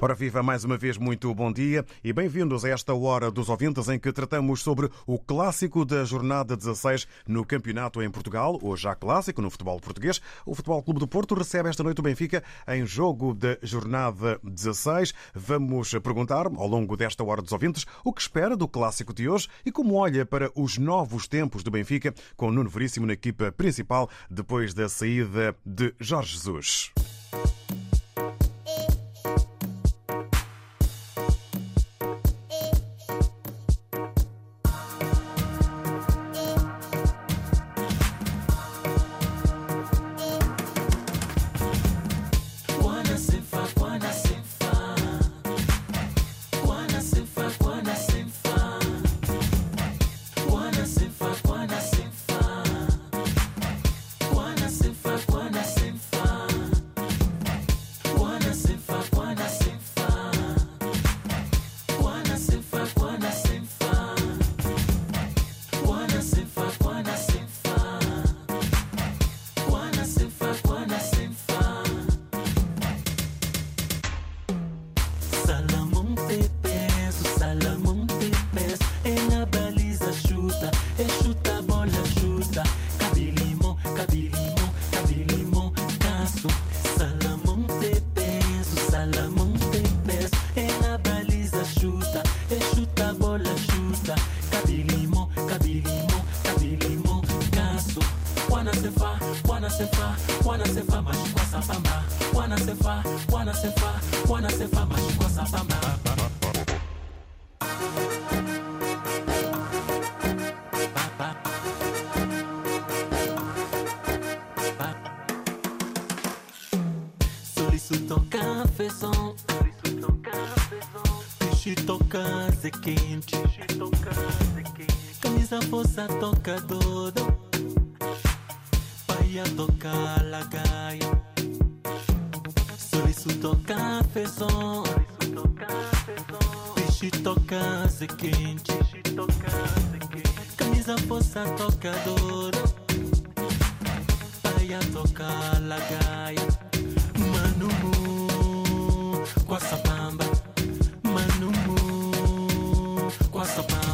Ora viva, mais uma vez muito bom dia e bem-vindos a esta hora dos ouvintes em que tratamos sobre o clássico da jornada 16 no campeonato em Portugal. Hoje há clássico no futebol português. O Futebol Clube do Porto recebe esta noite o Benfica em jogo da jornada 16. Vamos perguntar ao longo desta hora dos ouvintes o que espera do clássico de hoje e como olha para os novos tempos do Benfica com Nuno Veríssimo na equipa principal depois da saída de Jorge Jesus. Camisa força toca todo Pai a tocar lagaia Soliço toca fezão Peixe toca se quente. Camisa força toca todo Pai a tocar lagaia Mano com essa bamba com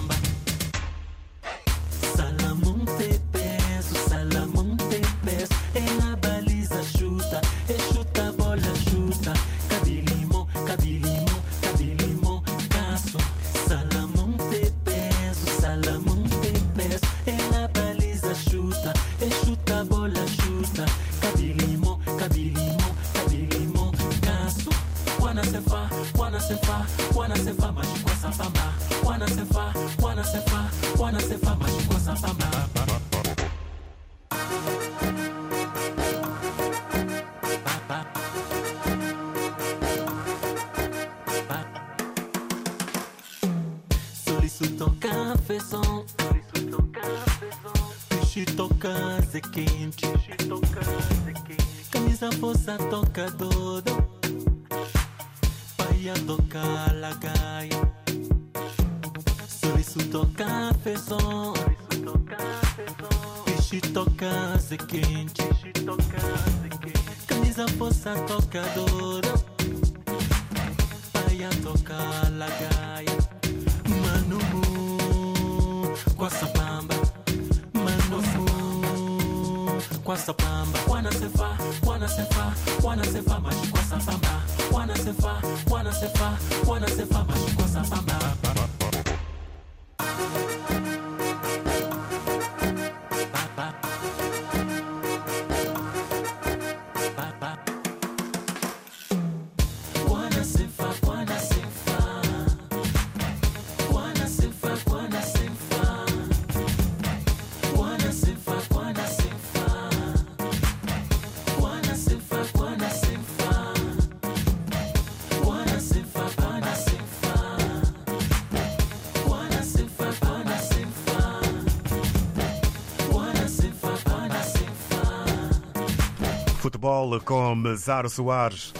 toca se quente. Camisa força toca todo Pai a tocar lagaia. Soliço toca fezão. Peixe toca se quente. Camisa força toca todo Pai a tocar lagaia. Mano com essa com essa bamba Wana se fa, wana se fa, wana se fa Mas com Com Zaro Soares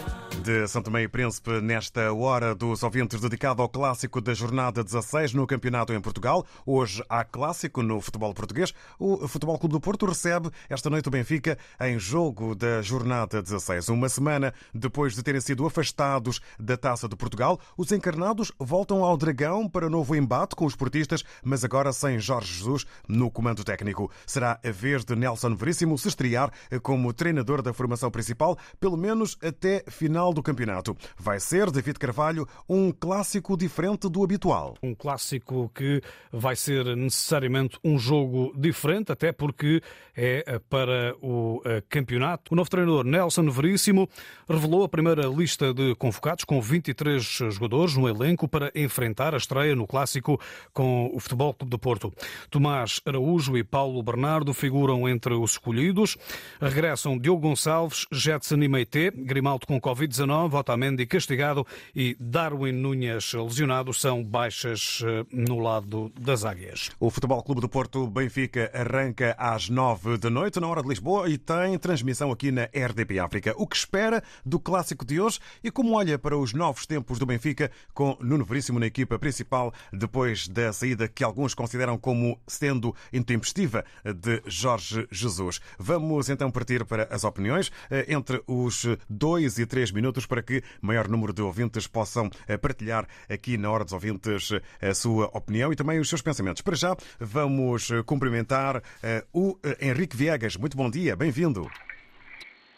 de São Tomé e Príncipe nesta hora dos ouvintes dedicado ao clássico da jornada 16 no campeonato em Portugal. Hoje há clássico no futebol português. O Futebol Clube do Porto recebe esta noite o Benfica em jogo da jornada 16. Uma semana depois de terem sido afastados da Taça de Portugal, os encarnados voltam ao Dragão para novo embate com os portistas, mas agora sem Jorge Jesus no comando técnico. Será a vez de Nelson Veríssimo se estrear como treinador da formação principal, pelo menos até final do campeonato. Vai ser, David Carvalho, um clássico diferente do habitual. Um clássico que vai ser necessariamente um jogo diferente, até porque é para o eh, campeonato. O novo treinador Nelson Veríssimo revelou a primeira lista de convocados com 23 jogadores no elenco para enfrentar a estreia no clássico com o Futebol Clube de Porto. Tomás Araújo e Paulo Bernardo figuram entre os escolhidos. Regressam Diogo Gonçalves, Jetson e Meite, Grimaldo com Covid-19 Otamendi castigado e Darwin Núñez lesionado são baixas eh, no lado das águias. O Futebol Clube do Porto Benfica arranca às nove da noite, na hora de Lisboa, e tem transmissão aqui na RDP África. O que espera do clássico de hoje e como olha para os novos tempos do Benfica com Nuno Veríssimo na equipa principal depois da saída que alguns consideram como sendo intempestiva de Jorge Jesus. Vamos então partir para as opiniões eh, entre os dois e três minutos para que maior número de ouvintes possam eh, partilhar aqui na Hora dos Ouvintes eh, a sua opinião e também os seus pensamentos. Para já, vamos eh, cumprimentar o Henrique Viegas. Muito bom dia, bem-vindo.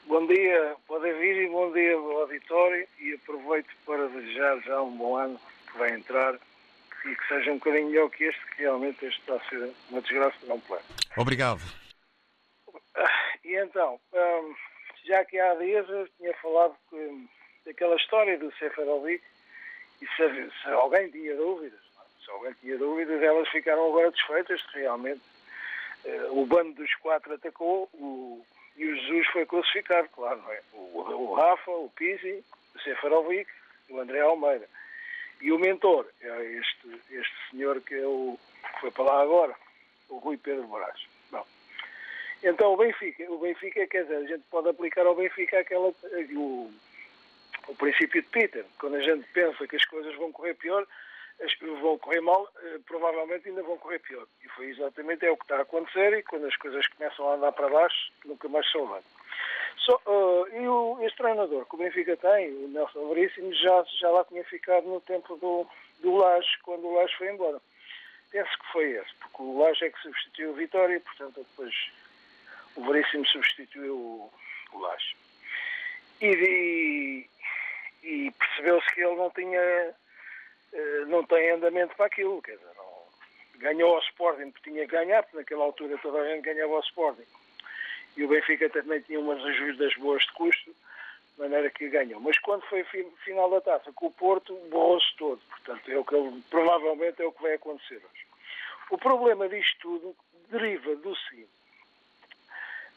Bom dia o David e bom dia ao auditório e aproveito para desejar já um bom ano que vai entrar e que seja um bocadinho melhor que este, que realmente este está a ser uma desgraça não plano. Obrigado. E então, hum, já que há dias eu tinha falado que, daquela história do Seferovic e se, se, alguém tinha dúvidas, é? se alguém tinha dúvidas, elas ficaram agora desfeitas, realmente uh, o bando dos quatro atacou o, e o Jesus foi crucificado, claro, não é? O, o Rafa, o Pizzi, o Seferovic o André Almeida. E o mentor é este, este senhor que, é o, que foi para lá agora, o Rui Pedro Moraes. Então o Benfica, o Benfica, quer dizer, a gente pode aplicar ao Benfica aquela, o, o princípio de Peter. Quando a gente pensa que as coisas vão correr pior, as vão correr mal, eh, provavelmente ainda vão correr pior. E foi exatamente é o que está a acontecer e quando as coisas começam a andar para baixo, nunca mais se levanta. So, uh, e o, este treinador que o Benfica tem, o Nelson Veríssimo, já, já lá tinha ficado no tempo do, do Laje, quando o Laje foi embora. Penso que foi esse, porque o Laje é que substituiu o Vitória, portanto depois o Veríssimo substituiu o, o Laje. E, e, e percebeu-se que ele não tinha eh, não tem andamento para aquilo, quer dizer, não, ganhou ao Sporting porque tinha que ganhar, porque naquela altura toda a gente ganhava ao Sporting. E o Benfica também tinha umas ajudas boas de custo, de maneira que ganhou. Mas quando foi final da taça com o Porto, borrou-se todo. Portanto, é o que provavelmente é o que vai acontecer hoje. O problema disto tudo deriva do seguinte.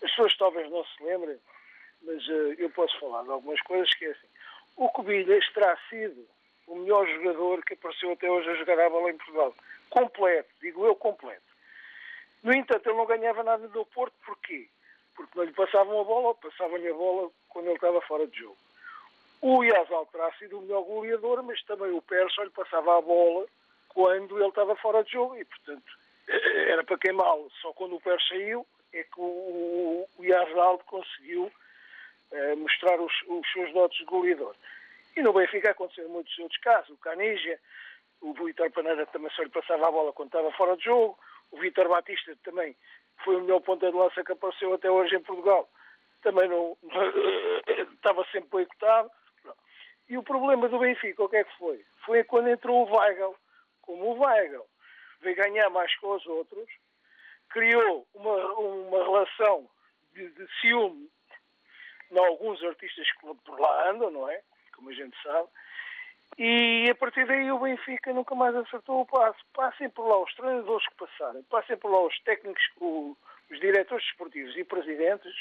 As pessoas talvez não se lembrem, mas uh, eu posso falar de algumas coisas que é assim. O Cobilhas terá sido o melhor jogador que apareceu até hoje a jogar a bola em Portugal. Completo, digo eu completo. No entanto, ele não ganhava nada do Porto, porquê? Porque não lhe passavam a bola, passavam-lhe a bola quando ele estava fora de jogo. O Yazal terá sido o melhor goleador, mas também o Pérez só lhe passava a bola quando ele estava fora de jogo e, portanto, era para queimá-lo. Só quando o Pérez saiu é que o, o conseguiu eh, mostrar os, os, seus dotes de goleador. E no Benfica aconteceram muitos outros casos. O Canija, o Vitor Paneira também só lhe passava a bola quando estava fora de jogo. O Vitor Batista também foi o melhor ponta de lança que apareceu até hoje em Portugal. Também não, estava sempre boicotado. E o problema do Benfica, o que é que foi? Foi quando entrou o Weigl. Como o Weigl veio ganhar mais com os outros, criou uma, uma relação de, de ciúme em alguns artistas que por lá andam, não é? Como a gente sabe. E a partir daí o Benfica nunca mais acertou o passo. Passem por lá os treinadores que passarem, passem por lá os técnicos, os diretores desportivos e presidentes.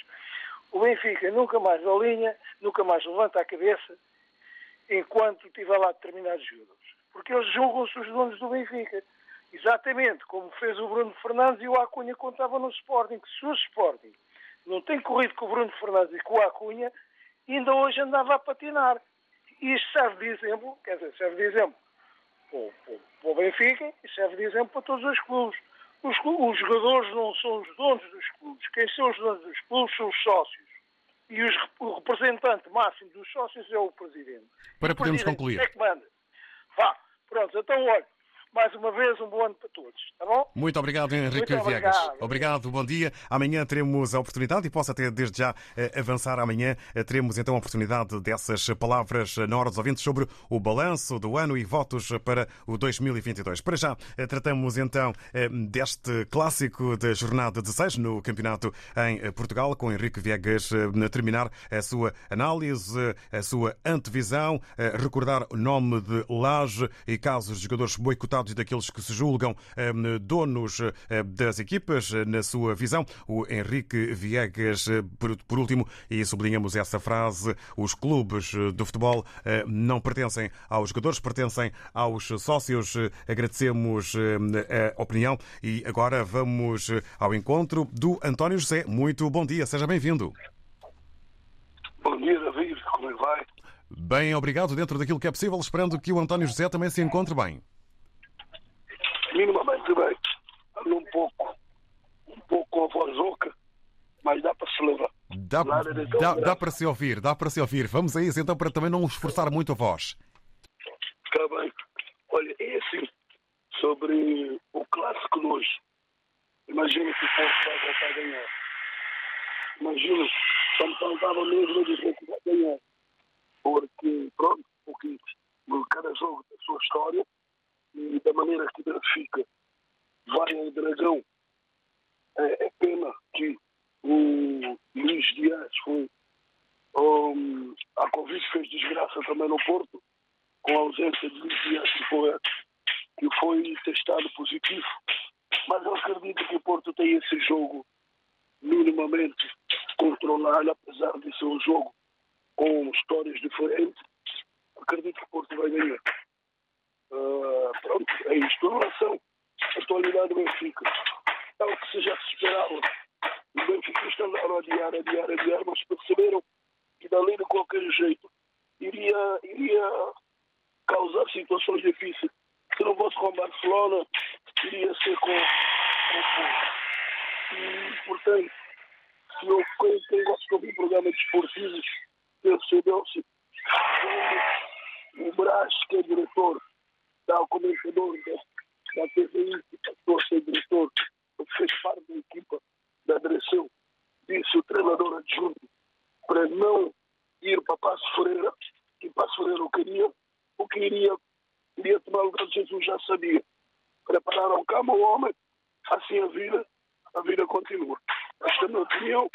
O Benfica nunca mais alinha, nunca mais levanta a cabeça enquanto tiver lá determinados jogadores. Porque eles julgam-se os donos do Benfica. Exatamente como fez o Bruno Fernandes e o Acunha estava no Sporting. Que se o Sporting não tem corrido com o Bruno Fernandes e com o Acunha, ainda hoje andava a patinar. Isto serve de exemplo, quer dizer, serve de exemplo para o, Benfica e serve de exemplo para todos os clubes. Os, os jogadores não são os donos dos clubes. Quem são os donos dos clubes são os sócios. E os o representante máximo dos sócios é o presidente. Para podermos concluir. É que manda. Vá, pronto. Então, olha, mais uma vez, um bom ano para todos. Está bom? Muito obrigado, Henrique Muito Viegas. obrigado. Obrigado, bom dia. Amanhã teremos a oportunidade, e posso até desde já eh, avançar amanhã, eh, teremos então a oportunidade dessas palavras eh, na hora dos ouvintes sobre o balanço do ano e votos para o 2022. Para já, tratamos então deste clássico da jornada 16 no campeonato em Portugal, com Henrique Viegas a terminar a sua análise, a sua antevisão, recordar o nome de Laje e casos de jogadores boicotados e daqueles que se julgam eh, donos eh, das equipas, eh, na sua visão. O Henrique Viegas, eh, por, último, e sublinhamos essa frase: os clubes do futebol não pertencem aos jogadores, pertencem aos sócios. Agradecemos a opinião e agora vamos ao encontro do António José. Muito bom dia, seja bem-vindo. Bom dia, David. Como é vai? Bem, obrigado. Dentro daquilo que é possível, esperando que o António José também se encontre bem. Minimamente bem. Ando um pouco, um pouco com a voz rouca, mas dá para se levar. Dá, dá, dá para se ouvir, dá para se ouvir. Vamos a isso então para também não esforçar muito a voz. Está bem. Olha, é assim, sobre o clássico de hoje. Imagina que o Porto vai voltar a ganhar. Imagina, só me faltava mesmo dizer que vai ganhar. Porque, pronto, porque cada jogo tem a sua história e da maneira que Benfica vai ao Dragão, é, é pena que o Luís Dias foi. Um, a Covid fez desgraça também no Porto, com a ausência de Luís Dias, que foi, que foi testado positivo. Mas eu acredito que o Porto tem esse jogo minimamente controlado, apesar de ser um jogo com histórias diferentes. Acredito que o Porto vai ganhar. Ah, pronto, é isto. Em relação à atualidade do Benfica, é o que se já se esperava. Os benfiquistas andaram a adiar, adiar, adiar, mas perceberam que dali de qualquer jeito iria, iria causar situações difíceis. Se não fosse com o Barcelona, iria ser com, com o. E, portanto, se eu, quem, quem gosta de ouvir programas desportivos, percebeu-se o Brás, que é diretor, da comentador da, da TVI, que passou diretor, fez parte da equipa da direção, disse o treinador adjunto para não ir para Passo Ferreira, que Passo Ferreira não queria, o que iria, iria tomar o lugar de Jesus já sabia. Prepararam cama ao homem, assim a vida, a vida continua. Esta é a minha opinião.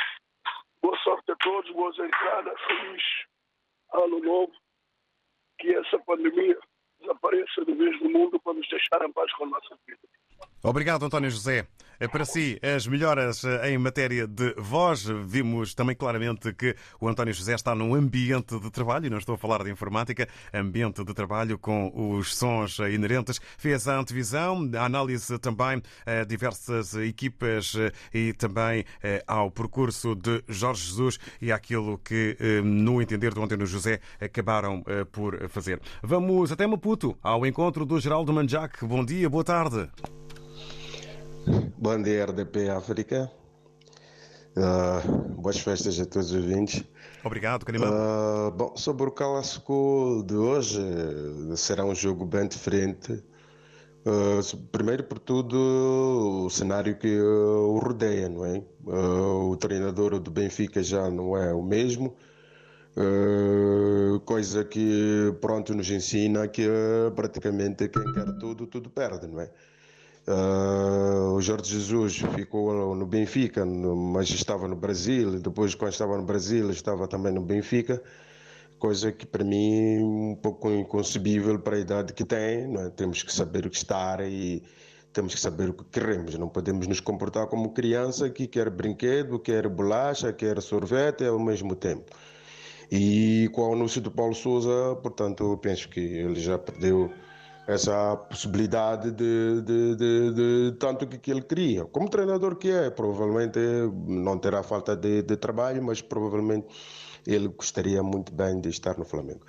Boa sorte a todos, boas entradas, feliz ano novo. Que essa pandemia desapareça do mundo para nos deixar em paz com a nossa vida. Obrigado, António José. Para si, as melhoras em matéria de voz. Vimos também claramente que o António José está num ambiente de trabalho, e não estou a falar de informática, ambiente de trabalho com os sons inerentes. Fez a antevisão, a análise também a diversas equipas e também eh, ao percurso de Jorge Jesus e àquilo que, eh, no entender do António José, acabaram eh, por fazer. Vamos até Maputo, ao encontro do Geraldo Manjac. Bom dia, boa tarde. Bom dia, RDP África. Uh, boas festas a todos os ouvintes. Obrigado, Canimão. Uh, bom, sobre o clássico de hoje, será um jogo bem diferente. Uh, primeiro por tudo, o cenário que o rodeia, não é? O treinador do Benfica já não é o mesmo. Coisa que pronto nos ensina que praticamente quem quer tudo, tudo perde, não é? Uh, o Jorge Jesus ficou no Benfica, no, mas estava no Brasil. Depois, quando estava no Brasil, estava também no Benfica. Coisa que para mim é um pouco inconcebível para a idade que tem. É? Temos que saber o que estar e temos que saber o que queremos. Não podemos nos comportar como criança que quer brinquedo, quer bolacha, quer sorvete ao mesmo tempo. E com o anúncio do Paulo Souza, portanto, eu penso que ele já perdeu essa possibilidade de, de, de, de tanto que, que ele queria. Como treinador que é, provavelmente não terá falta de, de trabalho, mas provavelmente ele gostaria muito bem de estar no Flamengo.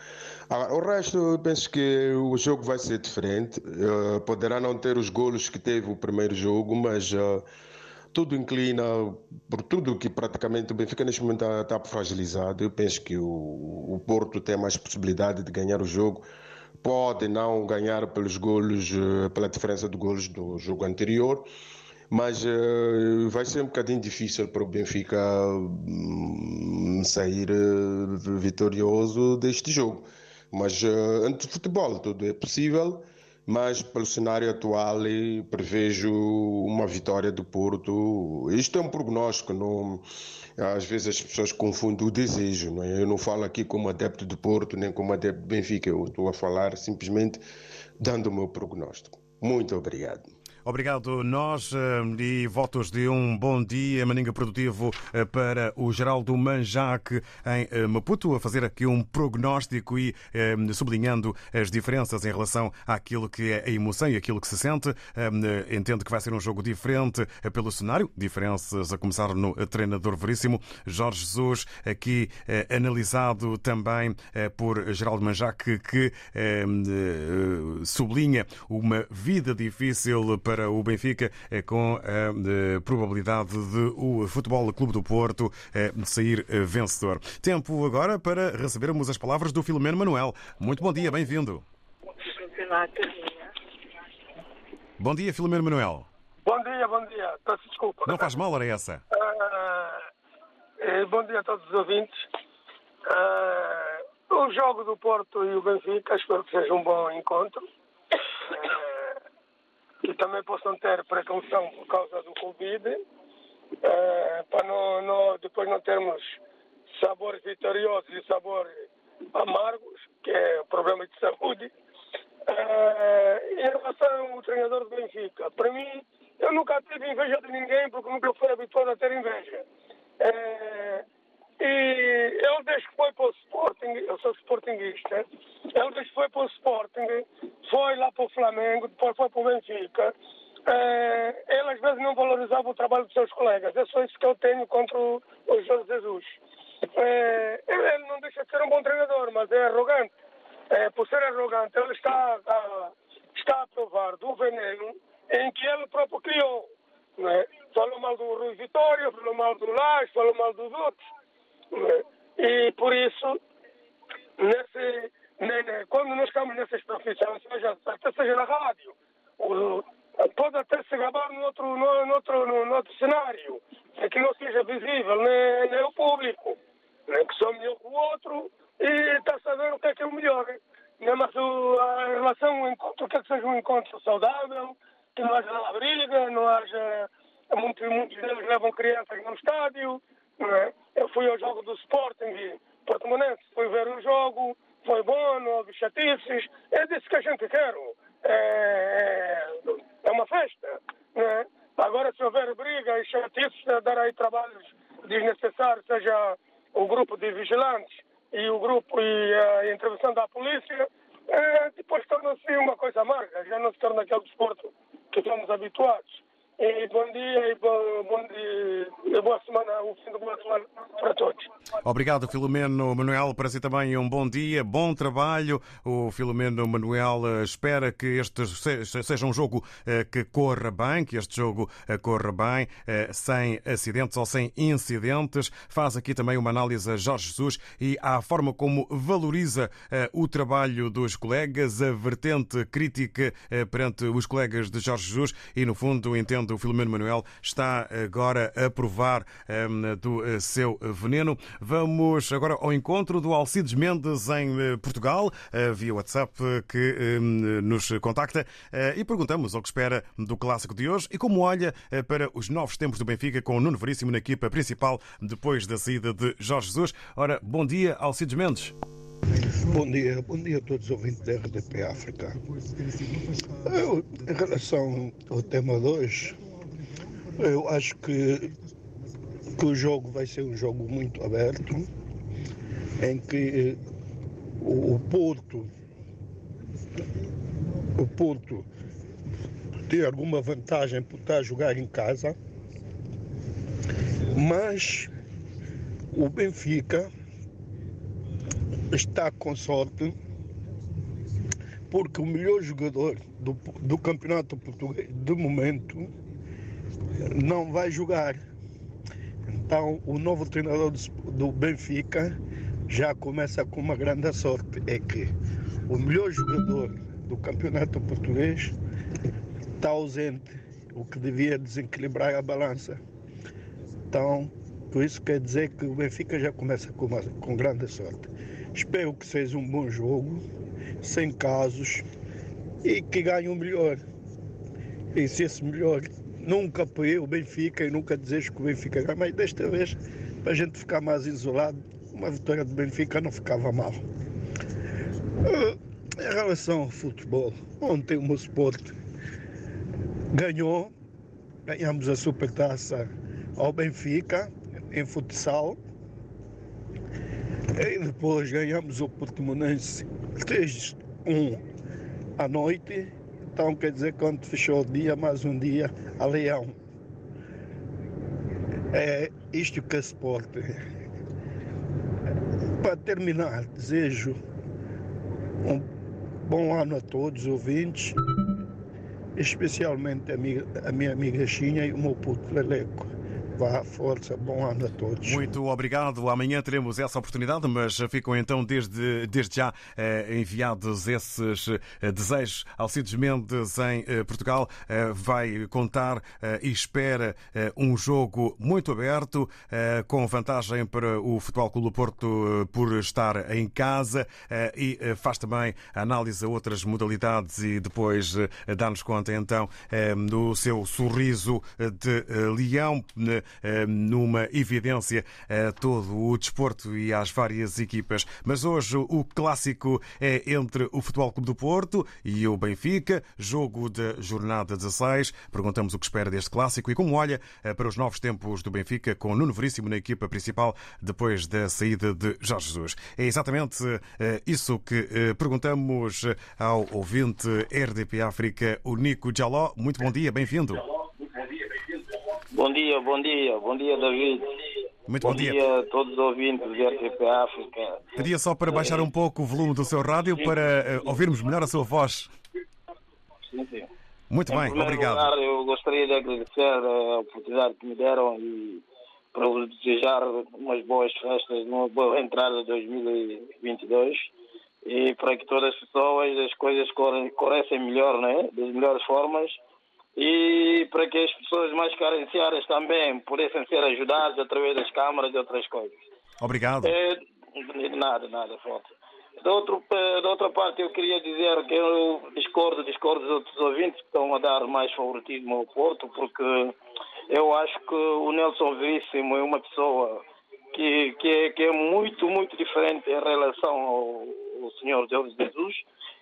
Agora, o resto, eu penso que o jogo vai ser diferente. Uh, poderá não ter os golos que teve o primeiro jogo, mas uh, tudo inclina por tudo que praticamente o Benfica neste momento está, está fragilizado. Eu penso que o, o Porto tem mais possibilidade de ganhar o jogo pode não ganhar pelos golos, eh, pela diferença de golos do jogo anterior, mas uh, vai ser um bocadinho difícil para o Benfica um, sair uh, vitorioso deste jogo. Mas antes do futebol tudo é possível mas pelo cenário atual prevejo uma vitória do Porto. Isto é um prognóstico, não, às vezes as pessoas confundem o desejo. Não é? Eu não falo aqui como adepto do Porto, nem como adepto do Benfica, eu estou a falar simplesmente dando o meu prognóstico. Muito obrigado. Obrigado nós eh, e votos de um bom dia, Maninga Produtivo, eh, para o Geraldo Manjac em eh, Maputo, a fazer aqui um prognóstico e sublinhando as diferenças em relação àquilo que é a emoção e aquilo que se sente. Entendo que vai ser um jogo diferente pelo cenário, diferenças a começar no treinador veríssimo Jorge Jesus, aqui analisado também por Geraldo Manjac, que sublinha uma vida difícil para para o Benfica, eh, com a probabilidade de o Futebol Clube do Porto eh, sair eh, vencedor. Tempo agora para recebermos as palavras do Filomeno Manuel. Muito bom dia, bem-vindo. Bom dia, Filomeno Manuel. Bom dia, bom dia. Peço desculpa. Não faz mal, hora essa. Uh, bom dia a todos os ouvintes. Uh, o jogo do Porto e o Benfica, espero que seja um bom encontro. Uh, e também possam ter precaução por causa do Covid, uh, para não, não, depois não termos sabores vitoriosos e sabores amargos, que é problema de saúde. Uh, em relação ao treinador do Benfica, para mim, eu nunca tive inveja de ninguém porque nunca fui habituado a ter inveja. Uh, e ele desde que foi para o Sporting, eu sou Sportingista, ele desde que foi para o Sporting, foi lá para o Flamengo, depois foi para o Benfica. É, ele às vezes não valorizava o trabalho dos seus colegas. É só isso que eu tenho contra o, o Jorge Jesus. É, ele não deixa de ser um bom treinador, mas é arrogante. É, por ser arrogante, ele está a, está a provar do veneno em que ele próprio criou. Né? Falou mal do Rui Vitória, falou mal do Lage, falou mal dos outros. E por isso, nesse, quando nós estamos nessas profissões, seja, até seja na rádio, pode até se gravar no outro, no, no outro, no, no, outro cenário, é que não seja visível nem, nem o público, nem que sou melhor que o outro e está a saber o que é que é o melhor. Né? Mas o, a relação, o encontro, quer que seja um encontro saudável, que não haja briga, não haja. Muitos, muitos deles levam crianças no estádio, é? Eu fui ao jogo do Sporting Portimonense, fui ver o jogo, foi bom, não houve chatices. É disso que a gente quer. É, é, é uma festa. É? Agora, se houver briga e chatices, dar aí trabalhos desnecessários, seja o grupo de vigilantes e o grupo e a intervenção da polícia, é, depois torna-se uma coisa amarga, já não se torna aquele desporto que estamos habituados. E bom dia e bom, bom dia e boa semana, o fim de boa semana para todos. Obrigado, Filomeno Manuel. Para si também um bom dia, bom trabalho. O Filomeno Manuel eh, espera que este seja um jogo eh, que corra bem, que este jogo eh, corra bem, sem acidentes ou sem incidentes. Faz aqui também uma análise a Jorge Jesus e à forma como valoriza o trabalho dos colegas, a vertente crítica perante os colegas de Jorge Jesus e, no fundo, entende onde o Filomeno Manuel está agora a provar um, do eh, seu veneno. Vamos agora ao encontro do Alcides Mendes em eh, Portugal, uh, via WhatsApp, que um, nos contacta e perguntamos o que espera do clássico de hoje e como olha para os novos tempos do Benfica com o Nuno Veríssimo na equipa principal depois da saída de Jorge Jesus. Ora, bom dia, Alcides Mendes. Bom dia, bom dia a todos os ouvintes da RDP África. Eu, em relação ao tema de hoje, eu acho que, que o jogo vai ser um jogo muito aberto, em que o, o Porto o ponto ter alguma vantagem por estar a jogar em casa, mas o Benfica está com sorte porque o melhor jogador do, do campeonato português de momento não vai jogar. Então o novo treinador do, do Benfica já começa com uma grande sorte, é que o melhor jogador do campeonato português está ausente, o que devia desequilibrar a balança. Então, isso quer dizer que o Benfica já começa com, uma, com grande sorte. Espero que seja um bom jogo, sem casos, e que ganhe o melhor. E se esse melhor nunca apoiei o Benfica e nunca desejo que o Benfica ganhe, mas desta vez, para a gente ficar mais isolado, uma vitória do Benfica não ficava mal. Uh, em relação ao futebol, ontem o meu ganhou, ganhamos a supertaça ao Benfica em futsal e depois ganhamos o Portimonense 3-1 à noite. Então quer dizer quando fechou o dia, mais um dia a Leão. É isto que é esporte. Para terminar, desejo um bom ano a todos os ouvintes, especialmente a minha, a minha amiga Xinha e o meu puto Leleco. Vá, força, bom ano a todos. Muito obrigado. Amanhã teremos essa oportunidade, mas ficam então desde, desde já eh, enviados esses eh, desejos. Alcides Mendes em eh, Portugal vai contar e espera um jogo muito aberto, com vantagem para o Futebol Clube Porto por estar em casa e faz também análise a outras modalidades e depois dá-nos conta então do seu sorriso de leão numa evidência a todo o desporto e às várias equipas. Mas hoje o clássico é entre o Futebol Clube do Porto e o Benfica, jogo da jornada 16. Perguntamos o que espera deste clássico e como olha para os novos tempos do Benfica com Nuno Veríssimo na equipa principal depois da saída de Jorge Jesus. É exatamente isso que perguntamos ao ouvinte RDP África, o Nico Jaló. Muito bom dia, bem-vindo. Bom dia, bom dia, bom dia David. Muito bom, bom dia. dia. a todos os ouvintes do RTP África. Pedia só para baixar um pouco o volume do seu rádio sim. para uh, ouvirmos melhor a sua voz. Sim, sim. Muito em bem, obrigado. Lugar, eu gostaria de agradecer a oportunidade que me deram e para vos desejar umas boas festas, uma boa entrada de 2022 e para que todas as pessoas, as coisas corressem melhor, né? das melhores formas e para que as pessoas mais carenciadas também pudessem ser ajudadas através das câmaras e outras coisas. Obrigado. É, nada, nada, falta. Da, outro, da outra parte, eu queria dizer que eu discordo, discordo dos outros ouvintes que estão a dar mais favoritismo ao Porto, porque eu acho que o Nelson Veríssimo é uma pessoa que, que, é, que é muito, muito diferente em relação ao, ao senhor Deus Jesus,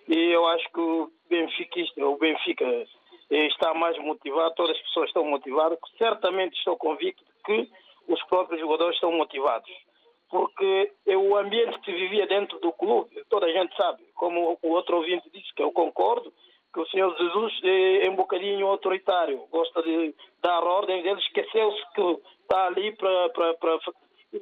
e eu acho que o Benfica, o Benfica está mais motivado, todas as pessoas estão motivadas, certamente estou convicto que os próprios jogadores estão motivados. Porque é o ambiente que vivia dentro do clube, toda a gente sabe, como o outro ouvinte disse, que eu concordo, que o Senhor Jesus é um bocadinho autoritário, gosta de dar ordens, ele esqueceu-se que está ali para, para, para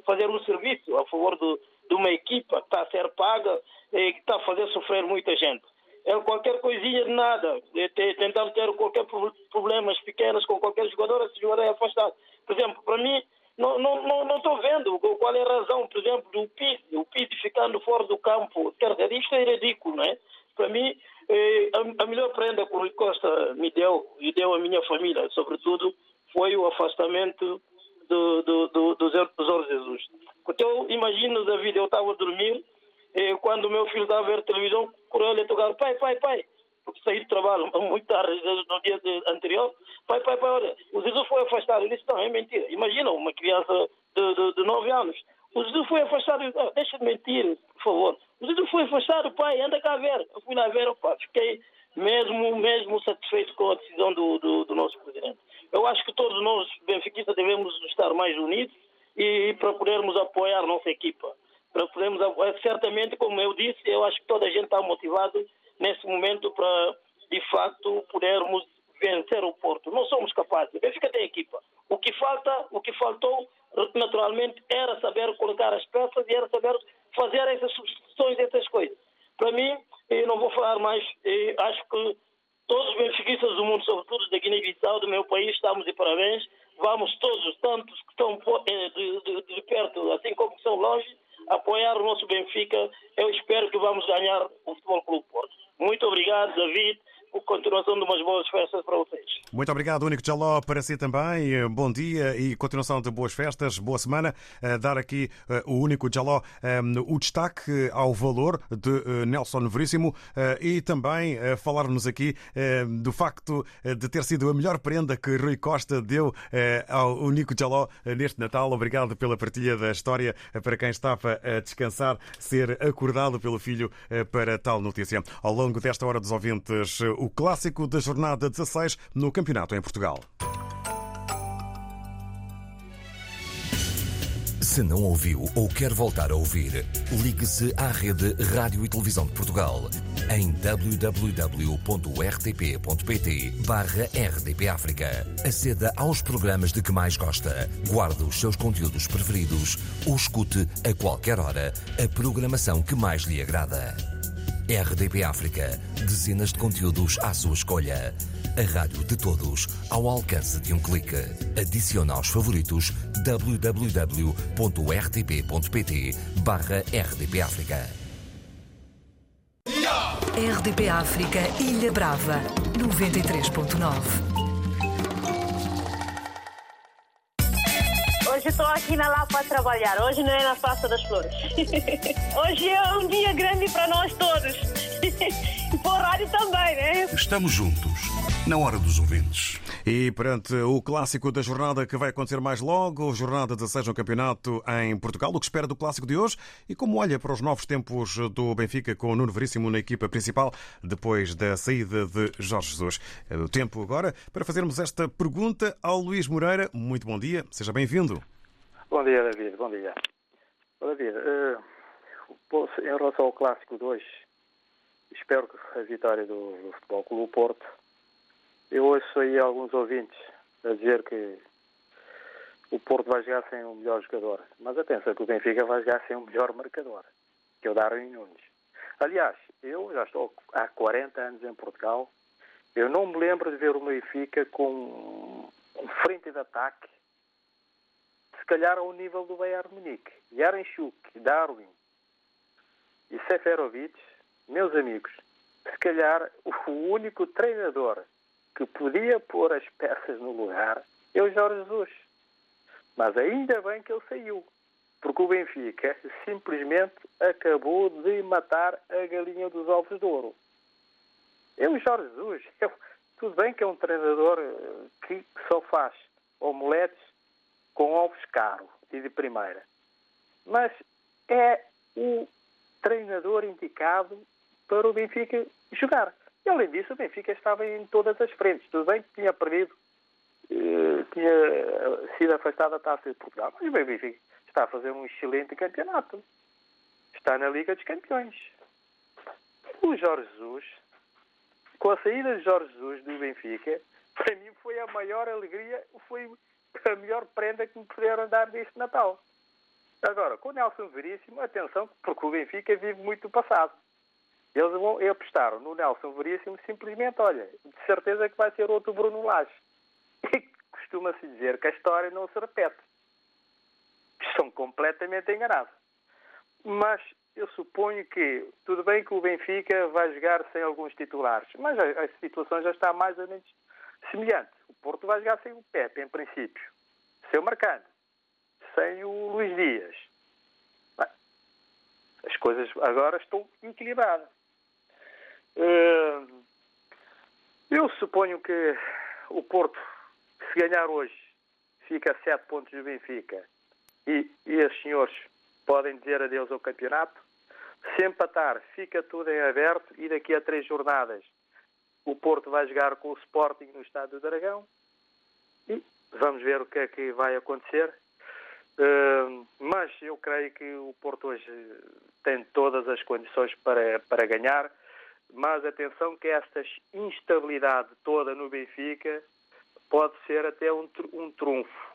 fazer um serviço a favor de, de uma equipa que está a ser paga e que está a fazer sofrer muita gente é qualquer coisinha de nada, tentando ter qualquer problemas pequenos com qualquer jogador, esse jogador é afastado. Por exemplo, para mim, não estou vendo qual é a razão, por exemplo, do PID, o PID ficando fora do campo. Dizer, isto é ridículo, não é? Para mim, eh, a, melhor prenda que o Rui Costa me deu e deu à minha família, sobretudo, foi o afastamento do, do, do, do, Jesus. Porque eu imagino, David, eu estava a dormir e quando o meu filho estava a ver televisão, por ele tocar, pai, pai, pai, porque saí do trabalho muito tarde no dia anterior, pai, pai, pai, olha, o Jesus foi afastado. Eu disse, não, é mentira. Imagina uma criança de, de, de 9 anos. O Jesus foi afastado. Oh, deixa de mentir, por favor. O Jesus foi afastado, pai, anda cá ver. Eu fui lá ver, opa, fiquei mesmo, mesmo satisfeito com a decisão do, do, do nosso presidente. Eu acho que todos nós, benfiquistas, devemos estar mais unidos e para podermos apoiar a nossa equipa para podermos, certamente, como eu disse, eu acho que toda a gente está motivado nesse momento para de facto, pudermos vencer o Porto. Não somos capazes. O Benfica tem equipa. O que falta, o que faltou, naturalmente, era saber colocar as peças e era saber fazer essas substituições, essas coisas. Para mim, eu não vou falar mais, acho que todos os benfiquistas do mundo, sobretudo da Guiné-Bissau, do meu país, estamos de parabéns. Vamos todos, tantos que estão eh, de perto, assim como que são longe, apoiar o nosso Benfica. Eu espero que vamos ganhar o Futebol Clube Porto. Muito obrigado, David continuação de umas boas festas para vocês. Muito obrigado, Único Jaló, para si também. Bom dia e continuação de boas festas, boa semana. Dar aqui o Único Jaló o destaque ao valor de Nelson Veríssimo e também falar-nos aqui do facto de ter sido a melhor prenda que Rui Costa deu ao Único Jaló neste Natal. Obrigado pela partilha da história para quem estava a descansar, ser acordado pelo filho para tal notícia. Ao longo desta hora dos ouvintes, o clássico da jornada 16 no campeonato em Portugal. Se não ouviu ou quer voltar a ouvir, ligue-se à rede Rádio e Televisão de Portugal em www.rtp.pt barra RDP África. Aceda aos programas de que mais gosta, guarde os seus conteúdos preferidos ou escute a qualquer hora a programação que mais lhe agrada. RDP África. Dezenas de conteúdos à sua escolha. A rádio de todos, ao alcance de um clique. Adicione aos favoritos www.rtp.pt barra RDP África. RDP África, Ilha Brava, 93.9. Hoje estou aqui na Lapa a trabalhar. Hoje não é na Praça das Flores. Hoje é um dia grande para nós todos. E para o rádio também, né? Estamos juntos, na hora dos ouvintes. E perante o clássico da jornada que vai acontecer mais logo, jornada 16 no campeonato em Portugal, o que espera do clássico de hoje e como olha para os novos tempos do Benfica com o Nuno Veríssimo na equipa principal depois da saída de Jorge Jesus. É o tempo agora para fazermos esta pergunta ao Luís Moreira. Muito bom dia, seja bem-vindo. Bom dia, David. Bom dia. David, uh, em relação ao clássico de hoje, espero que a vitória do, do Futebol Clube Porto. Eu ouço aí alguns ouvintes a dizer que o Porto vai jogar sem um melhor jogador. Mas atenção que o Benfica vai jogar sem um melhor marcador, que é o Darwin Nunes. Aliás, eu já estou há 40 anos em Portugal. Eu não me lembro de ver o Benfica com um frente de ataque se calhar ao nível do Bayern Munique. Yarenchuk, Darwin e Seferovic, meus amigos, se calhar o único treinador que podia pôr as peças no lugar é o Jorge Jesus. Mas ainda bem que ele saiu, porque o Benfica simplesmente acabou de matar a galinha dos ovos de ouro. É o Jorge Jesus. É, tudo bem que é um treinador eh, que só faz omeletes com ovos caro e de primeira. Mas é o treinador indicado para o Benfica jogar. E além disso, o Benfica estava em todas as frentes. Tudo bem que tinha perdido, eh, tinha sido afastado da taça de Portugal, mas o Benfica está a fazer um excelente campeonato. Está na Liga dos Campeões. O Jorge Jesus, com a saída de Jorge Jesus do Benfica, para mim foi a maior alegria, foi a melhor prenda que me puderam dar deste Natal. Agora, com o Nelson Veríssimo, atenção, porque o Benfica vive muito do passado. Eles vão apostaram no Nelson Veríssimo simplesmente, olha, de certeza que vai ser outro Bruno Lage. E costuma-se dizer que a história não se repete. Estão completamente enganados. Mas eu suponho que, tudo bem que o Benfica vai jogar sem alguns titulares, mas a, a situação já está mais ou menos semelhante. O Porto vai jogar sem o Pepe, em princípio. Sem o Marcano. Sem o Luís Dias. Bem, as coisas agora estão equilibradas. Uh, eu suponho que o Porto, se ganhar hoje, fica a sete pontos do Benfica e, e os senhores podem dizer adeus ao campeonato. Se empatar, fica tudo em aberto e daqui a três jornadas o Porto vai jogar com o Sporting no Estádio do Dragão e vamos ver o que é que vai acontecer. Uh, mas eu creio que o Porto hoje tem todas as condições para, para ganhar. Mas atenção que esta instabilidade toda no Benfica pode ser até um, um trunfo.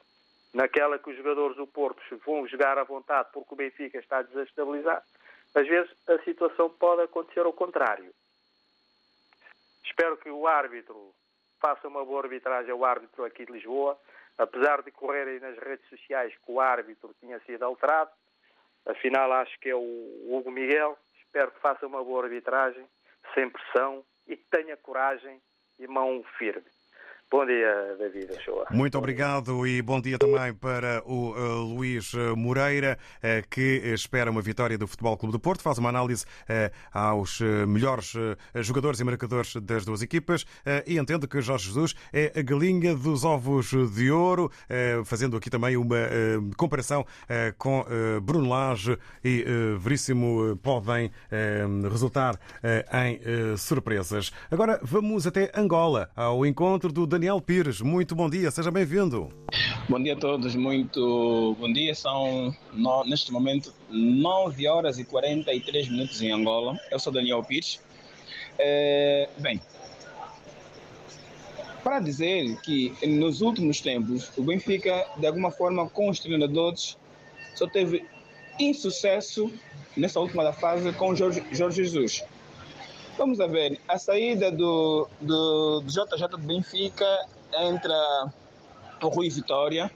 Naquela que os jogadores do Porto vão jogar à vontade porque o Benfica está a desestabilizar, às vezes a situação pode acontecer ao contrário. Espero que o árbitro faça uma boa arbitragem, o árbitro aqui de Lisboa, apesar de correrem nas redes sociais que o árbitro tinha sido alterado, afinal acho que é o Hugo Miguel, espero que faça uma boa arbitragem, sem pressão e que tenha coragem e mão firme. Bom dia, David Ochoa. Muito obrigado e bom dia também para o uh, Luís Moreira, uh, que espera uma vitória do Futebol Clube do Porto. Faz uma análise aos melhores jogadores e marcadores das duas equipas e entende que Jorge Jesus é a galinha dos ovos de ouro, fazendo aqui também uma comparação com Bruno Lage e Veríssimo podem resultar em surpresas. Agora vamos até Angola, ao encontro do Daniel Pires. Muito bom dia, seja bem-vindo. Bom dia a todos, muito bom dia. São no, neste momento 9 horas e 43 minutos em Angola. Eu sou Daniel Pires. É, bem, para dizer que nos últimos tempos o Benfica, de alguma forma, com os treinadores, só teve insucesso nessa última fase com Jorge, Jorge Jesus. Vamos a ver, a saída do, do, do JJ do Benfica entra o Rui Vitória.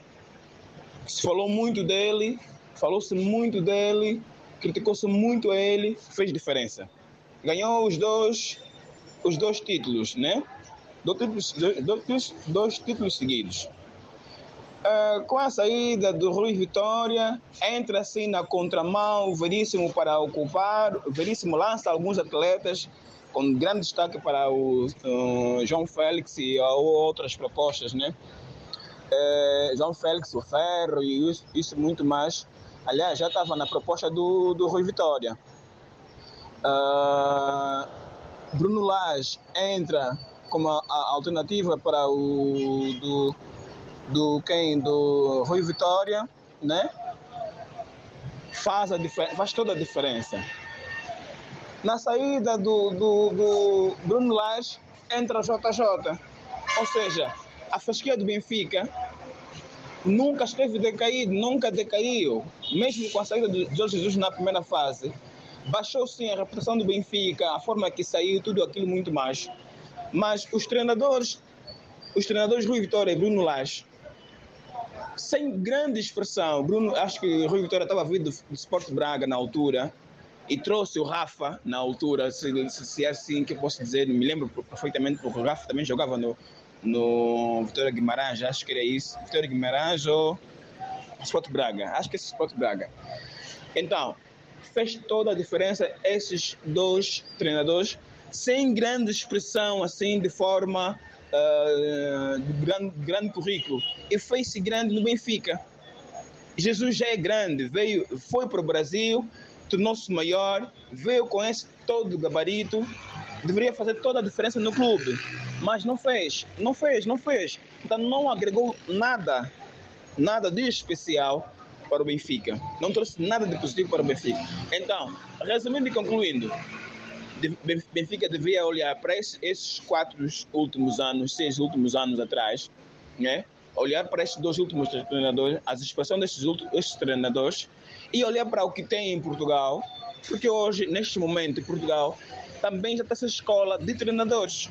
Se falou muito dele, falou-se muito dele, criticou-se muito a ele, fez diferença. Ganhou os dois, os dois títulos, né? Dois títulos, dois, dois títulos seguidos. Uh, com a saída do Rui Vitória, entra assim na contramão o Veríssimo para ocupar. O Veríssimo lança alguns atletas com grande destaque para o João Félix e outras propostas, né? É, João Félix, o Ferro e isso, isso, muito mais. Aliás, já estava na proposta do, do Rui Vitória. Uh, Bruno Lage entra como a, a alternativa para o do, do quem do Rui Vitória, né? Faz, a faz toda a diferença. Na saída do, do, do Bruno Lage, entra o JJ. Ou seja, a fasquia do Benfica nunca esteve decaído, nunca decaiu. Mesmo com a saída de Jorge Jesus na primeira fase, baixou sim a reputação do Benfica, a forma que saiu, tudo aquilo muito mais. Mas os treinadores, os treinadores Rui Vitória e Bruno Lage, sem grande expressão, Bruno, acho que Rui Vitória estava vindo do, Sport Braga na altura, e trouxe o Rafa na altura, se, se é assim que eu posso dizer, me lembro perfeitamente, porque o Rafa também jogava no, no Vitória Guimarães, acho que era isso, Vitória Guimarães ou Sport Braga, acho que é Sport Braga. Então, fez toda a diferença esses dois treinadores, sem grande expressão, assim, de forma uh, de grande, grande currículo, e fez-se grande no Benfica. Jesus já é grande, veio, foi para o Brasil, tornou-se maior, veio com esse todo gabarito, deveria fazer toda a diferença no clube, mas não fez, não fez, não fez. Então não agregou nada, nada de especial para o Benfica. Não trouxe nada de positivo para o Benfica. Então, resumindo e concluindo, Benfica devia olhar para esses quatro últimos anos, seis últimos anos atrás, né? olhar para esses dois últimos treinadores, as expressões desses, desses treinadores e olhar para o que tem em Portugal, porque hoje, neste momento, em Portugal também já está essa escola de treinadores.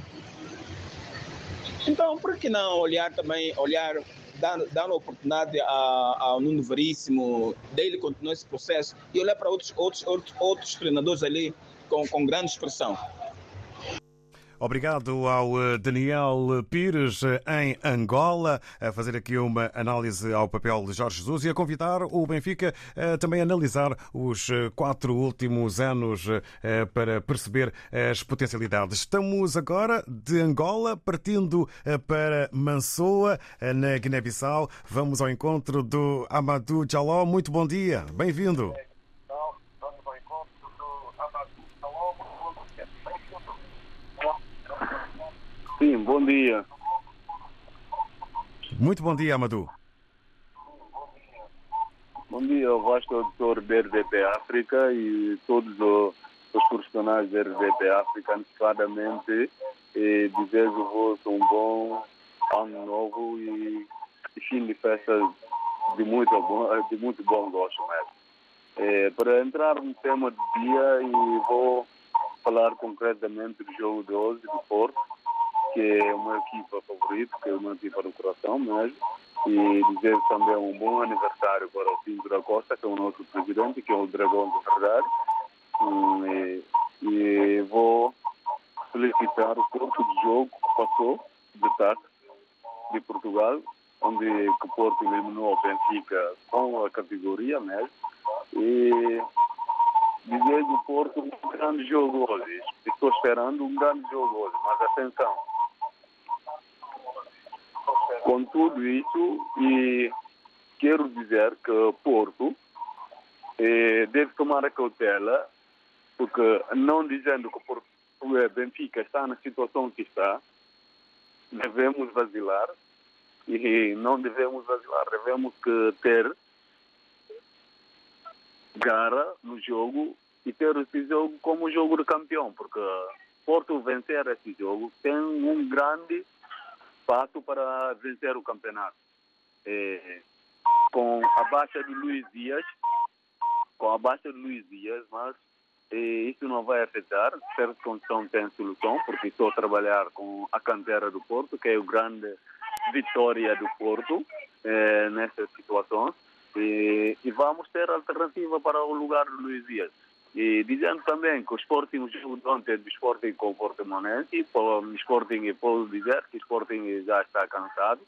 Então, por que não olhar também, olhar, uma oportunidade ao Nuno Veríssimo, dele continuar esse processo e olhar para outros, outros, outros, outros treinadores ali com, com grande expressão. Obrigado ao eh, Daniel Pires eh, em Angola, a fazer aqui uma análise ao papel de Jorge Jesus e a convidar o Benfica a também analisar os eh, quatro últimos anos para perceber as potencialidades. Estamos agora de Angola, partindo para Mansoa, na Guiné-Bissau. Vamos ao encontro do Amadou Jaló. Muito bom dia, bem-vindo. Sim, bom dia. Muito bom dia, Amadou. Bom dia, eu gosto do doutor BRDP África e todos os os profissionais da RDP África antecipadamente e desejo-vos um bom ano novo e fim de festas de muito bom, de muito bom gosto mesmo. É, para entrar no tema do dia e vou falar concretamente do jogo de hoje do Porto, que é uma equipa favorita, que é uma equipa do coração mesmo, e dizer também um bom aniversário para o Pinto da Costa, que é o nosso presidente, que é o Dragão de Verdade, Hum, e, e vou felicitar o Porto do jogo que passou de TAC de Portugal, onde o Porto eliminou o Benfica com a categoria mesmo. E dizer que o Porto um grande jogo hoje. Estou esperando um grande jogo hoje, mas atenção. Com tudo isso, e quero dizer que Porto eh, deve tomar cautela, porque não dizendo que Porto, o Benfica está na situação que está, devemos vacilar e não devemos vacilar, devemos que ter garra no jogo e ter esse jogo como jogo de campeão, porque Porto vencer esse jogo tem um grande passo para vencer o campeonato. É, com a baixa de Luiz Dias, com a baixa de Luiz Dias, mas é, isso não vai afetar, certo condição tem solução, porque estou a trabalhar com a cantera do Porto, que é o grande vitória do Porto é, nessa situação. E, e, vamos ter alternativa para o lugar do Luiz Dias. E dizendo também que o Sporting, o jogo de ontem do Sporting com o Portimonense, o Sporting, posso dizer que o Sporting já está cansado,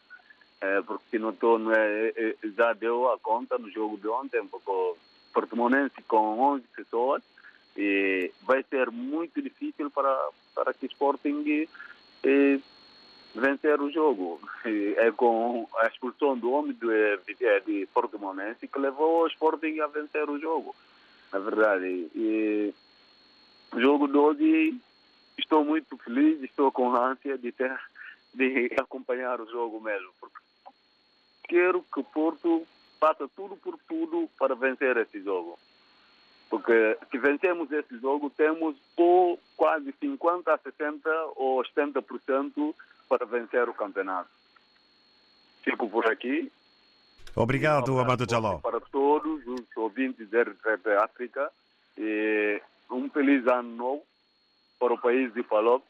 é, porque se notou, não é, já deu a conta no jogo de ontem, porque o Portimonense com 11 pessoas, e vai ser muito difícil para, para que o Sporting eh, vencer o jogo. E é com a expulsão do homem de, de, de Portimonense que levou o Sporting a vencer o jogo, na verdade. E jogo de hoje, estou muito feliz, estou com ânsia de, ter, de acompanhar o jogo mesmo, porque quero que o Porto faça tudo por tudo para vencer esse jogo. Porque se vencemos esse jogo, temos ou quase 50%, 60% ou 70% para vencer o campeonato. Fico por aqui. Obrigado, Amado Jaló. Para todos os ouvintes da RTP África e um feliz ano novo para o país de Palop.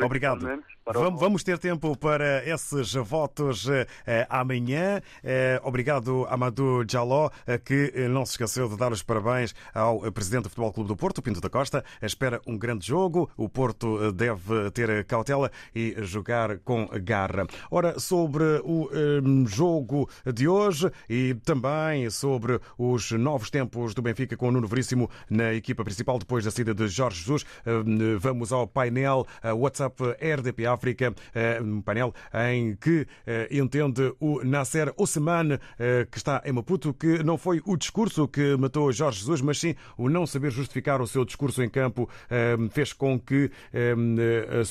Obrigado. Vamos, vamos, ter tempo para esses votos eh, amanhã. Eh, obrigado, Amadou Jaló, eh, que não se esqueceu de dar os parabéns ao Presidente do Futebol Clube do Porto, Pinto da Costa. Espera um grande jogo. O Porto deve ter cautela e jogar com garra. Ora, sobre o jogo de hoje e também sobre os novos tempos do Benfica com o Nuno Veríssimo na equipa principal depois da saída de Jorge Jesus, vamos ao painel WhatsApp RDP África, um painel em que entende o Nasser Osman, que está em Maputo, que não foi o discurso que matou Jorge Jesus, mas sim o não saber justificar o seu discurso em campo fez com que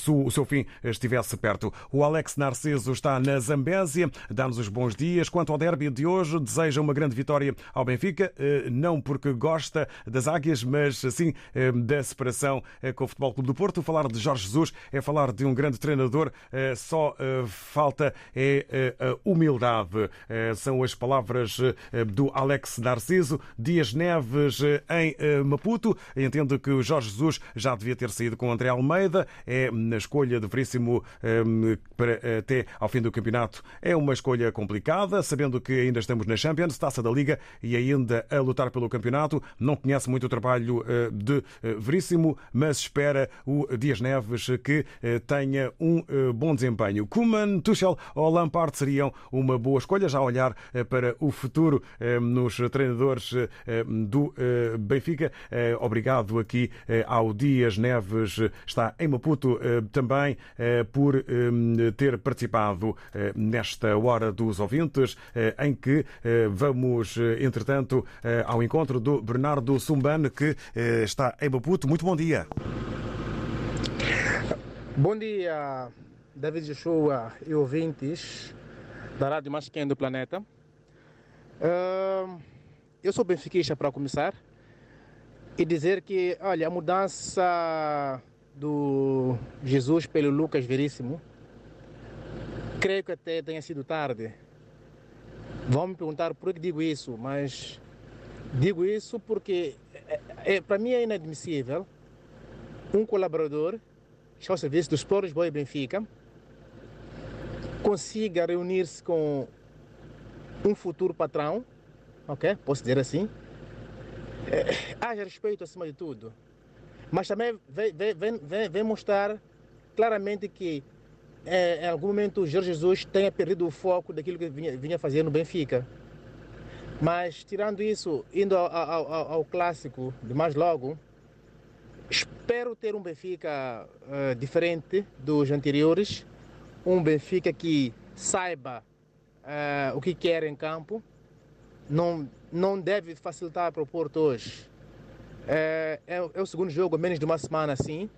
o seu fim estivesse perto. O Alex Narciso está na Zambésia, dá-nos os bons dias. Quanto ao derby de hoje, deseja uma grande vitória ao Benfica, não porque gosta das águias, mas sim da separação com o Futebol Clube do Porto. Falar de Jorge Jesus é falar de um grande treinador, só falta é a humildade. São as palavras do Alex Narciso. Dias Neves em Maputo. Entendo que o Jorge Jesus já devia ter saído com André Almeida. É na escolha de Veríssimo para até ao fim do campeonato. É uma escolha complicada, sabendo que ainda estamos na Champions, taça da Liga e ainda a lutar pelo campeonato. Não conhece muito o trabalho de Veríssimo, mas espera o Dias Neves que tenha um bom desempenho. Kuman, Tuchel ou Lampard seriam uma boa escolha, já a olhar para o futuro nos treinadores do Benfica. Obrigado aqui ao Dias Neves, está em Maputo também por ter participado nesta hora dos ouvintes, em que vamos, entretanto, ao encontro do Bernardo Sumbane, que está em Maputo. Muito bom dia. Bom dia, David Joshua e ouvintes da Rádio Mais Quente do Planeta. Uh, eu sou benfiquista para começar. e dizer que, olha, a mudança do Jesus pelo Lucas Veríssimo, creio que até tenha sido tarde. Vão me perguntar por que digo isso, mas digo isso porque é, é, para mim é inadmissível um colaborador está ao serviço dos Sport e Benfica consiga reunir-se com um futuro patrão, ok? Posso dizer assim? É, haja respeito acima de tudo. Mas também vem, vem, vem, vem mostrar claramente que é, em algum momento o Jorge Jesus tenha perdido o foco daquilo que vinha, vinha fazer no Benfica. Mas tirando isso, indo ao, ao, ao, ao clássico de mais logo, espero ter um Benfica uh, diferente dos anteriores, um Benfica que saiba uh, o que quer em campo, não, não deve facilitar para o Porto hoje. É, é, é, o segundo jogo, menos de uma semana assim,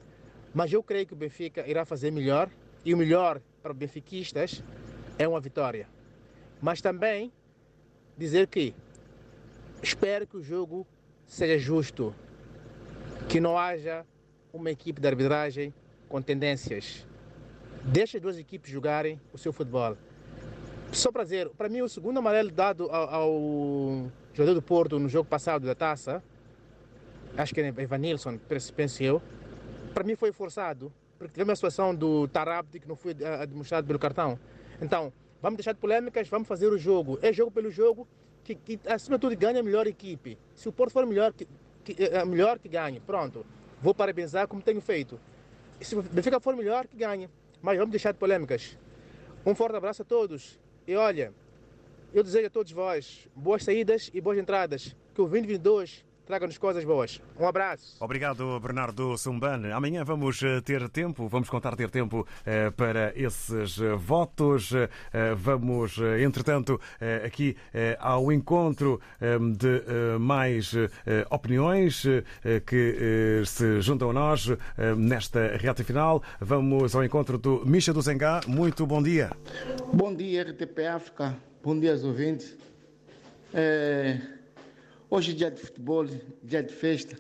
mas eu creio que o Benfica irá fazer melhor. E o melhor para os benfiquistas é uma vitória. Mas também dizer que espero que o jogo seja justo, que não haja uma equipe de arbitragem com tendências. Deixe as duas equipes jogarem o seu futebol. Só para dizer, para mim o segundo amarelo dado ao, ao jogador do Porto no jogo passado da taça, acho que é Evanilson, penso eu, para mim foi forçado, porque teve uma situação do Tarabti que não foi demonstrado pelo cartão. Então, vamos deixar de polêmicas, vamos fazer o jogo. É jogo pelo jogo, que, que acima de tudo ganha a melhor equipe. Se o Porto for melhor, que, é melhor que ganhe. Pronto. Vou parabenizar como tenho feito. Se o Benfica for melhor, que ganhe. Mas vamos deixar de polêmicas. Um forte abraço a todos. E olha, eu desejo a todos vós boas saídas e boas entradas. Que o 2022 traga-nos coisas boas. Um abraço. Obrigado, Bernardo Sumban. Amanhã vamos eh, ter tempo, vamos contar ter tempo eh, para esses eh, votos. Vamos, entretanto, aqui ao encontro de mais opiniões que se juntam a nós nesta reta final. Vamos ao encontro do Misha do Zengá. Muito bom dia. Bom dia, RTP África. Bom dia aos ouvintes. É... Hoje é dia de futebol, dia de festa,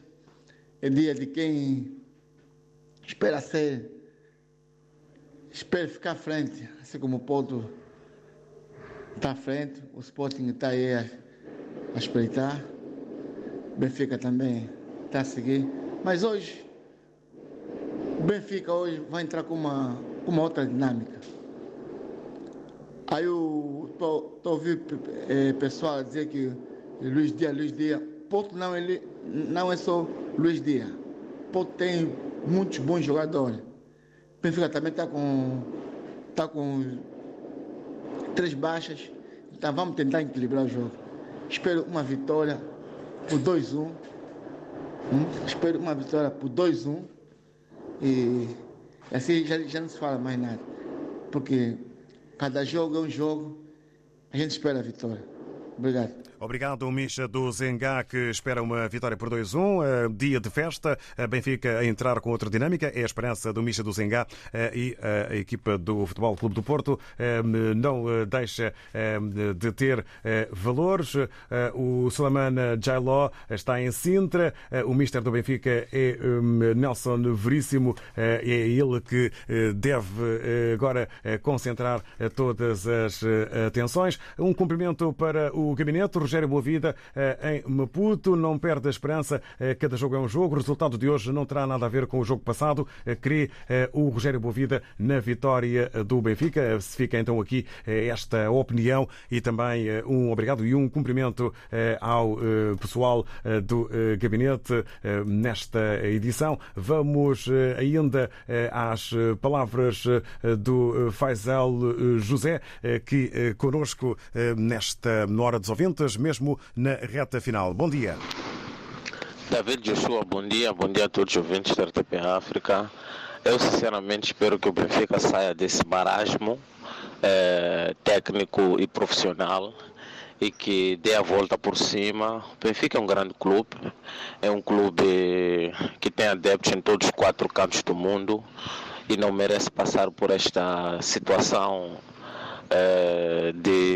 é dia de quem espera ser, espera ficar à frente, assim como o Porto está à frente, o Sporting está aí a, a espreitar, Benfica também está a seguir. Mas hoje, o Benfica hoje vai entrar com uma, uma outra dinâmica. Aí eu estou ouvindo é, pessoal dizer que Luiz Dias, Luiz Dias. Porto não, ele, não é só Luiz Dias. Porto tem muitos bons jogadores. Benfica também está com, tá com três baixas. Então vamos tentar equilibrar o jogo. Espero uma vitória por 2-1. Hum? Espero uma vitória por 2-1. E assim já, já não se fala mais nada. Porque cada jogo é um jogo. A gente espera a vitória. Obrigado. Obrigado, Misha do Zengá, que espera uma vitória por 2-1. Dia de festa, a Benfica a entrar com outra dinâmica. É a esperança do Misha do Zengá e a equipa do Futebol Clube do Porto não deixa de ter valores. O Suleiman Jailó está em Sintra. O Mister do Benfica é Nelson Veríssimo. É ele que deve agora concentrar todas as atenções. Um cumprimento para o gabinete. Rogério Boavida em Maputo não perde a esperança. Cada jogo é um jogo. O resultado de hoje não terá nada a ver com o jogo passado. Crê o Rogério Boavida na vitória do Benfica. Se fica então aqui esta opinião e também um obrigado e um cumprimento ao pessoal do gabinete nesta edição. Vamos ainda às palavras do Faisal José, que conosco nesta Hora dos Ouvintes, mesmo na reta final. Bom dia. David Joshua, bom dia, bom dia a todos os ouvintes da RTP África. Eu sinceramente espero que o Benfica saia desse marasmo eh, técnico e profissional e que dê a volta por cima. O Benfica é um grande clube, é um clube que tem adeptos em todos os quatro cantos do mundo e não merece passar por esta situação eh, de,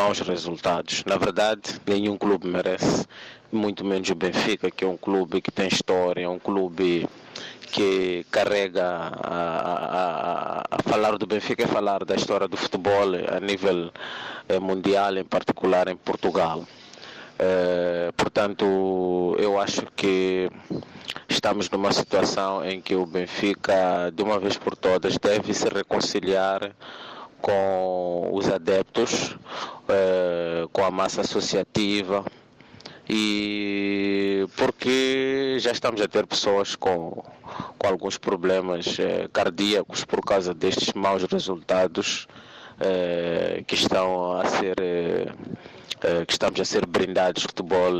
maus resultados. Na verdade, nenhum clube merece, muito menos o Benfica, que é um clube que tem história, um clube que carrega a, a, a, falar do Benfica é falar da história do futebol a nível eh, mundial, em particular em Portugal. Eh, portanto, eu acho que estamos numa situação em que o Benfica, de uma vez por todas, deve se reconciliar com os adeptos, eh, com a massa associativa e porque já estamos a ter pessoas com, com alguns problemas eh, cardíacos por causa destes maus resultados eh, que estão a ser que estamos a ser brindados futebol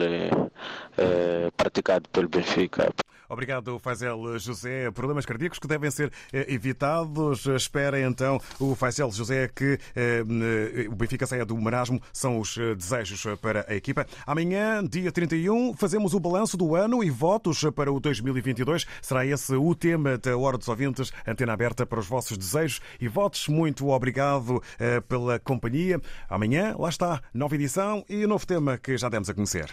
praticado pelo Benfica. Obrigado, Faisal José. Problemas cardíacos que devem ser eh, evitados. Espera então o Faisal José que eh, o Benfica saia do marasmo. São os eh, desejos para a equipa. Amanhã, dia 31, fazemos o balanço do ano e votos para o 2022. Será esse o tema da Hora dos Ouvintes. Antena aberta para os vossos desejos e votos. Muito obrigado pela companhia. Amanhã, lá está, nova edição e novo tema que já demos a conhecer.